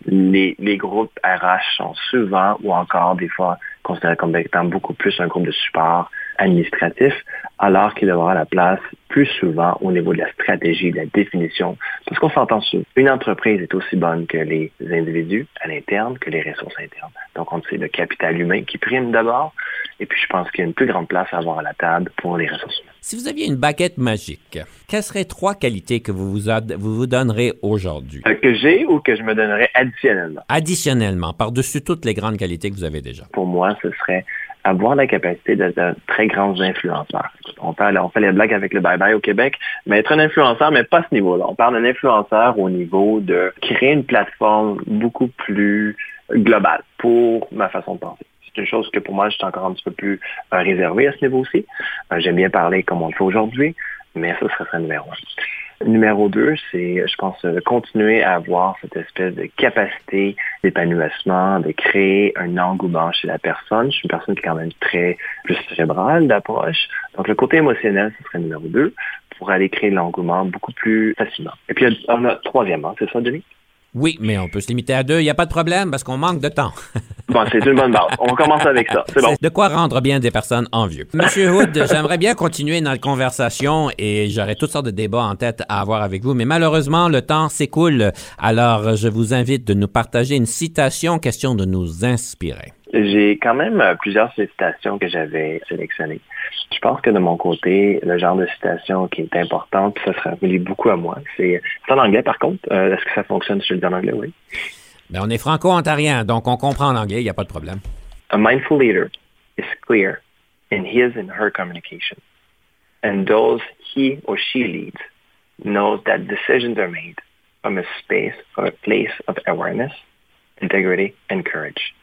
les, les groupes RH sont souvent ou encore des fois considéré comme étant beaucoup plus un groupe de support administratif, alors qu'il devra la place plus souvent au niveau de la stratégie, de la définition. Parce qu'on s'entend sur une entreprise est aussi bonne que les individus à l'interne, que les ressources internes. Donc, on sait le capital humain qui prime d'abord. Et puis, je pense qu'il y a une plus grande place à avoir à la table pour les ressources humaines. Si vous aviez une baguette magique, quelles seraient trois qualités que vous vous, vous, vous donnerez aujourd'hui? Euh, que j'ai ou que je me donnerais additionnellement? Additionnellement, par-dessus toutes les grandes qualités que vous avez déjà. Pour moi, ce serait avoir la capacité d'être très grands influenceurs. On, parle, on fait les blagues avec le bye-bye au Québec, mais être un influenceur, mais pas à ce niveau-là. On parle d'un influenceur au niveau de créer une plateforme beaucoup plus globale pour ma façon de penser. C'est une chose que pour moi, je suis encore un petit peu plus euh, réservé à ce niveau-ci. Euh, j'aime bien parler comme on le fait aujourd'hui, mais ça serait ça numéro un. Numéro deux, c'est, je pense, continuer à avoir cette espèce de capacité d'épanouissement, de créer un engouement chez la personne. Je suis une personne qui est quand même très plus cérébrale d'approche. Donc, le côté émotionnel, ce serait numéro deux pour aller créer l'engouement beaucoup plus facilement. Et puis, on a troisièmement, c'est ça, Denis? Oui, mais on peut se limiter à deux. Il n'y a pas de problème parce qu'on manque de temps. (laughs) bon, c'est une bonne base. On commence avec ça. C'est bon. De quoi rendre bien des personnes envieux. Monsieur Hood, (laughs) j'aimerais bien continuer notre conversation et j'aurais toutes sortes de débats en tête à avoir avec vous, mais malheureusement, le temps s'écoule. Alors, je vous invite de nous partager une citation, question de nous inspirer. J'ai quand même plusieurs citations que j'avais sélectionnées. Je pense que de mon côté, le genre de citation qui est importante, ça se rappelle beaucoup à moi. C'est en anglais par contre. Euh, est-ce que ça fonctionne si je le dis en anglais? Oui. Ben, on est franco-ontarien, donc on comprend l'anglais, il n'y a pas de problème. A mindful leader is clear in his and her communication. And those he or she leads knows that decisions are made from a space or a place of awareness, integrity, and courage.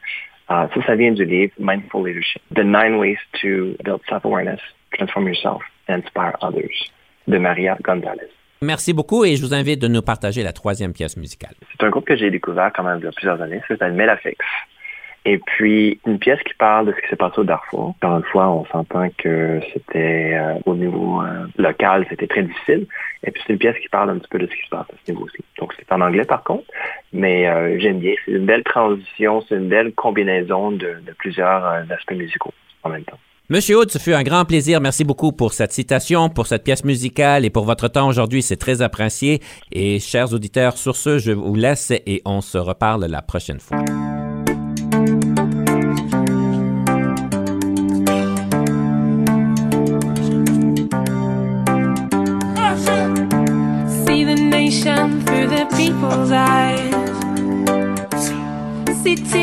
Uh, ça, ça vient du livre Mindful Leadership, The Nine Ways to Build Self-Awareness, Transform Yourself, and Inspire Others, de Maria Gonzalez. Merci beaucoup et je vous invite de nous partager la troisième pièce musicale. C'est un groupe que j'ai découvert quand même il y a plusieurs années, c'est Melafix. Et puis, une pièce qui parle de ce qui s'est passé au Darfour. Encore une fois, on s'entend que c'était euh, au niveau euh, local, c'était très difficile. Et puis, c'est une pièce qui parle un petit peu de ce qui se passe à ce niveau-ci. Donc, c'est en anglais par contre, mais euh, j'aime bien. C'est une belle transition, c'est une belle combinaison de, de plusieurs aspects musicaux en même temps. Monsieur Hood, ce fut un grand plaisir. Merci beaucoup pour cette citation, pour cette pièce musicale et pour votre temps aujourd'hui. C'est très apprécié. Et chers auditeurs, sur ce, je vous laisse et on se reparle la prochaine fois. city.